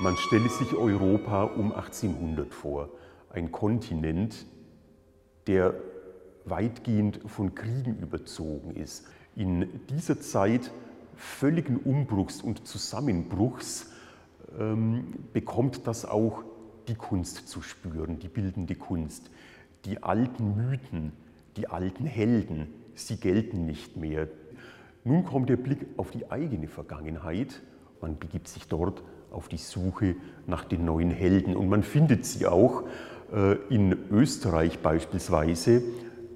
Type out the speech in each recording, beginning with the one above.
Man stelle sich Europa um 1800 vor, ein Kontinent, der weitgehend von Kriegen überzogen ist. In dieser Zeit völligen Umbruchs und Zusammenbruchs ähm, bekommt das auch die Kunst zu spüren, die bildende Kunst. Die alten Mythen, die alten Helden, sie gelten nicht mehr. Nun kommt der Blick auf die eigene Vergangenheit. Man begibt sich dort auf die Suche nach den neuen Helden. Und man findet sie auch äh, in Österreich beispielsweise,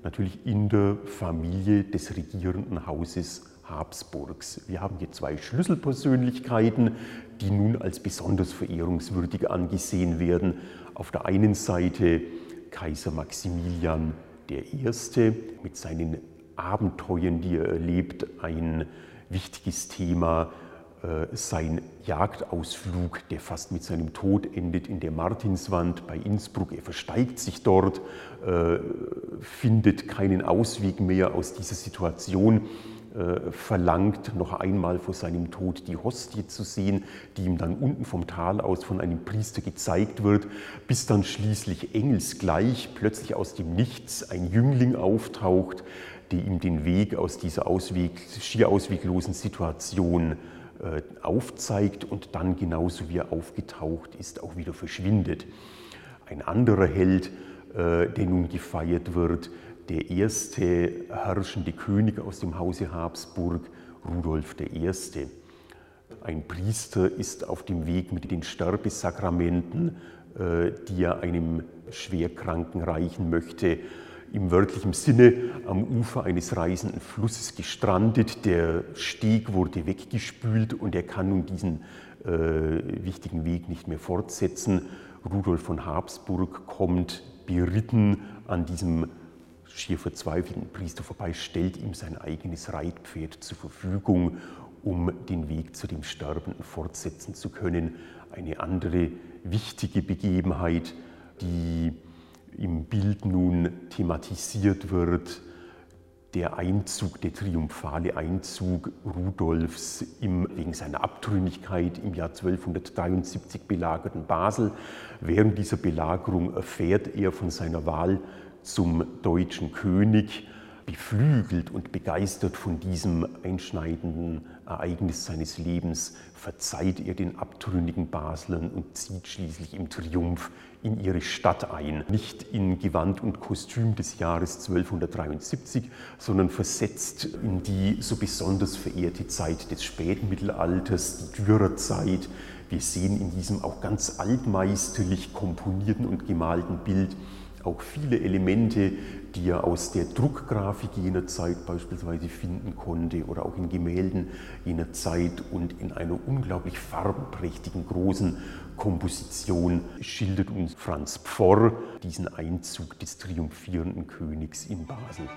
natürlich in der Familie des regierenden Hauses Habsburgs. Wir haben hier zwei Schlüsselpersönlichkeiten, die nun als besonders verehrungswürdig angesehen werden. Auf der einen Seite Kaiser Maximilian I. mit seinen Abenteuern, die er erlebt, ein wichtiges Thema äh, sein Jagdausflug, der fast mit seinem Tod endet in der Martinswand bei Innsbruck. Er versteigt sich dort, äh, findet keinen Ausweg mehr aus dieser Situation, äh, verlangt noch einmal vor seinem Tod die Hostie zu sehen, die ihm dann unten vom Tal aus von einem Priester gezeigt wird, bis dann schließlich engelsgleich plötzlich aus dem Nichts ein Jüngling auftaucht, der ihm den Weg aus dieser Ausweg, schier ausweglosen Situation aufzeigt und dann genauso wie er aufgetaucht ist, auch wieder verschwindet. Ein anderer Held, äh, der nun gefeiert wird, der erste herrschende König aus dem Hause Habsburg, Rudolf I. Ein Priester ist auf dem Weg mit den Sterbesakramenten, äh, die er einem Schwerkranken reichen möchte, im wörtlichen Sinne am Ufer eines reisenden Flusses gestrandet. Der Steg wurde weggespült und er kann nun diesen äh, wichtigen Weg nicht mehr fortsetzen. Rudolf von Habsburg kommt beritten an diesem schier verzweifelten Priester vorbei, stellt ihm sein eigenes Reitpferd zur Verfügung, um den Weg zu dem Sterbenden fortsetzen zu können. Eine andere wichtige Begebenheit, die im Bild nun thematisiert wird, der Einzug, der triumphale Einzug Rudolfs im, wegen seiner Abtrünnigkeit im Jahr 1273 belagerten Basel. Während dieser Belagerung erfährt er von seiner Wahl zum deutschen König beflügelt und begeistert von diesem einschneidenden Ereignis seines Lebens, verzeiht er den abtrünnigen Baslern und zieht schließlich im Triumph in ihre Stadt ein. Nicht in Gewand und Kostüm des Jahres 1273, sondern versetzt in die so besonders verehrte Zeit des Spätmittelalters, die Dürerzeit. Wir sehen in diesem auch ganz altmeisterlich komponierten und gemalten Bild auch viele Elemente, die er aus der Druckgrafik jener Zeit beispielsweise finden konnte oder auch in Gemälden jener Zeit und in einer unglaublich farbenprächtigen großen Komposition schildert uns Franz Pforr diesen Einzug des triumphierenden Königs in Basel.